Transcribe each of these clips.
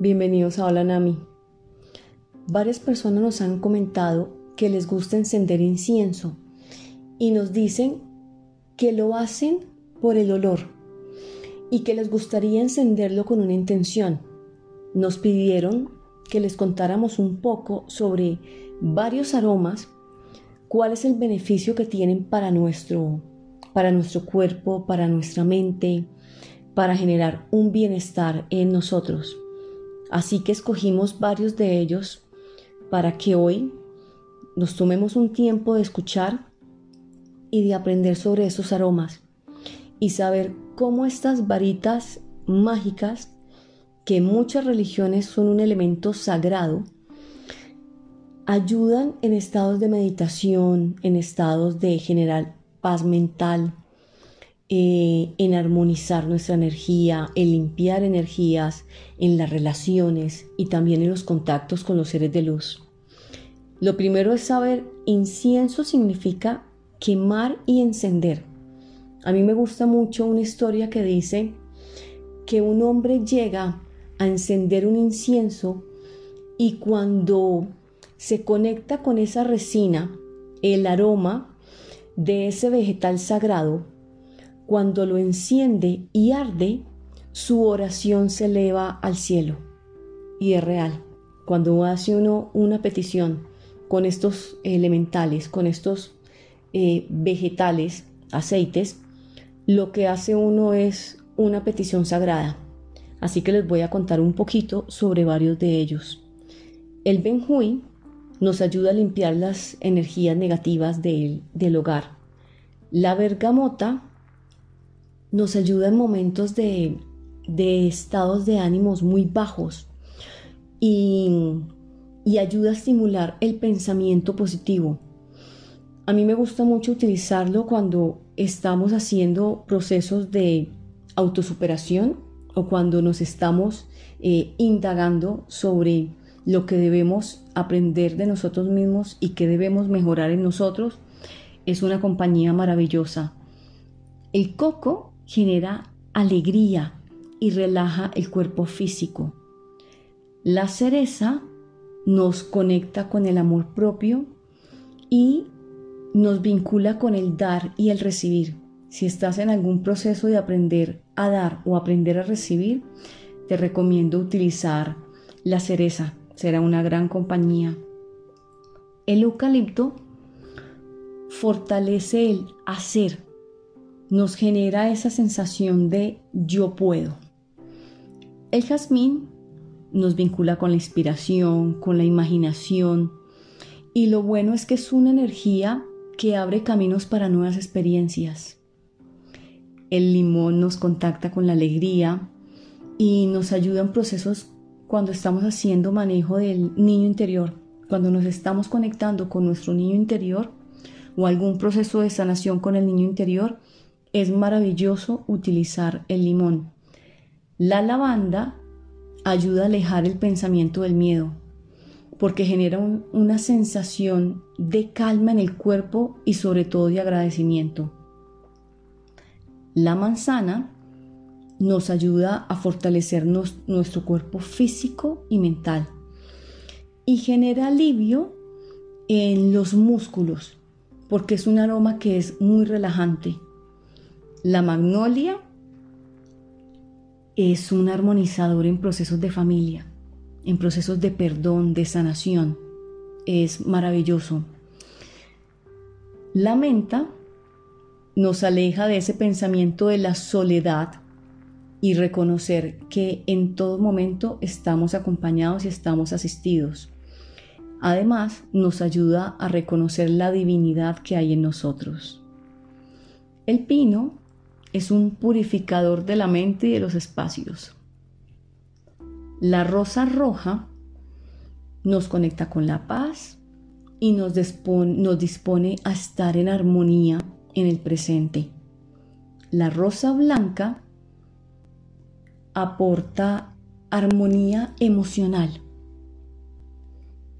Bienvenidos a Hola Nami. Varias personas nos han comentado que les gusta encender incienso y nos dicen que lo hacen por el olor y que les gustaría encenderlo con una intención. Nos pidieron que les contáramos un poco sobre varios aromas, cuál es el beneficio que tienen para nuestro, para nuestro cuerpo, para nuestra mente, para generar un bienestar en nosotros. Así que escogimos varios de ellos para que hoy nos tomemos un tiempo de escuchar y de aprender sobre esos aromas y saber cómo estas varitas mágicas, que muchas religiones son un elemento sagrado, ayudan en estados de meditación, en estados de generar paz mental, eh, en armonizar nuestra energía, en limpiar energías, en las relaciones y también en los contactos con los seres de luz. Lo primero es saber, incienso significa quemar y encender. A mí me gusta mucho una historia que dice que un hombre llega a encender un incienso y cuando se conecta con esa resina, el aroma de ese vegetal sagrado cuando lo enciende y arde, su oración se eleva al cielo. Y es real. Cuando hace uno una petición con estos elementales, con estos eh, vegetales, aceites, lo que hace uno es una petición sagrada. Así que les voy a contar un poquito sobre varios de ellos. El Benjui nos ayuda a limpiar las energías negativas del, del hogar. La bergamota nos ayuda en momentos de, estados de ánimos muy bajos y, y ayuda a estimular el pensamiento positivo. A mí me gusta mucho utilizarlo cuando estamos haciendo procesos de autosuperación o cuando nos estamos eh, indagando sobre lo que debemos aprender de nosotros mismos y que debemos mejorar en nosotros. Es una compañía maravillosa. El coco genera alegría y relaja el cuerpo físico. La cereza nos conecta con el amor propio y nos vincula con el dar y el recibir. Si estás en algún proceso de aprender a dar o aprender a recibir, te recomiendo utilizar la cereza. Será una gran compañía. El eucalipto fortalece el hacer nos genera esa sensación de yo puedo. El jazmín nos vincula con la inspiración, con la imaginación y lo bueno es que es una energía que abre caminos para nuevas experiencias. El limón nos contacta con la alegría y nos ayuda en procesos cuando estamos haciendo manejo del niño interior, cuando nos estamos conectando con nuestro niño interior o algún proceso de sanación con el niño interior, es maravilloso utilizar el limón. La lavanda ayuda a alejar el pensamiento del miedo porque genera una sensación de calma en el cuerpo y sobre todo de agradecimiento. La manzana nos ayuda a fortalecer nuestro cuerpo físico y mental y genera alivio en los músculos porque es un aroma que es muy relajante la magnolia es un armonizador en procesos de familia, en procesos de perdón, de sanación. Es maravilloso. La menta nos aleja de ese pensamiento de la soledad y reconocer que en todo momento estamos acompañados y estamos asistidos. Además, nos ayuda a reconocer la divinidad que hay en nosotros. El pino es un purificador de la mente y de los espacios. La rosa roja nos conecta con la paz y nos dispone, nos dispone a estar en armonía en el presente. La rosa blanca aporta armonía emocional.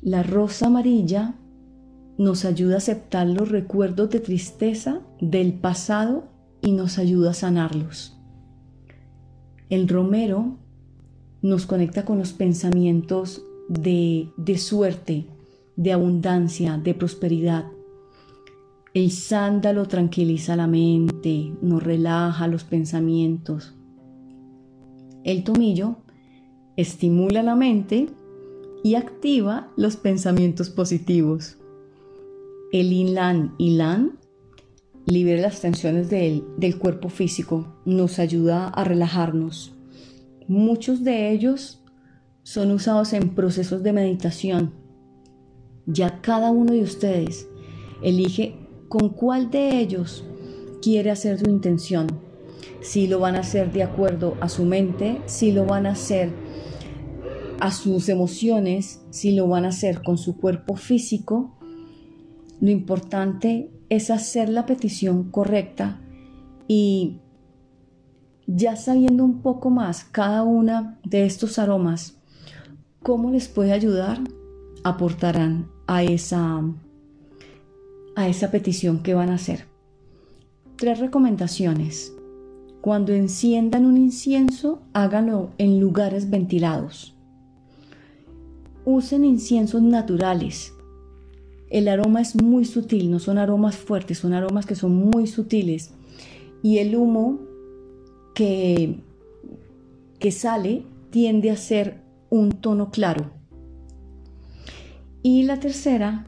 La rosa amarilla nos ayuda a aceptar los recuerdos de tristeza del pasado y nos ayuda a sanarlos. El romero nos conecta con los pensamientos de, de suerte, de abundancia, de prosperidad. El sándalo tranquiliza la mente, nos relaja los pensamientos. El tomillo estimula la mente y activa los pensamientos positivos. El inlan ilan libera las tensiones del, del cuerpo físico, nos ayuda a relajarnos. Muchos de ellos son usados en procesos de meditación. Ya cada uno de ustedes elige con cuál de ellos quiere hacer su intención. Si lo van a hacer de acuerdo a su mente, si lo van a hacer a sus emociones, si lo van a hacer con su cuerpo físico. Lo importante es hacer la petición correcta y ya sabiendo un poco más cada una de estos aromas, cómo les puede ayudar, aportarán a esa, a esa petición que van a hacer. Tres recomendaciones. Cuando enciendan un incienso, háganlo en lugares ventilados. Usen inciensos naturales, el aroma es muy sutil, no son aromas fuertes, son aromas que son muy sutiles. Y el humo que, que sale tiende a ser un tono claro. Y la tercera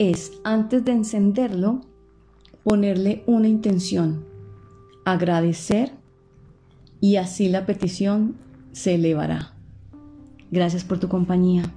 es, antes de encenderlo, ponerle una intención, agradecer y así la petición se elevará. Gracias por tu compañía.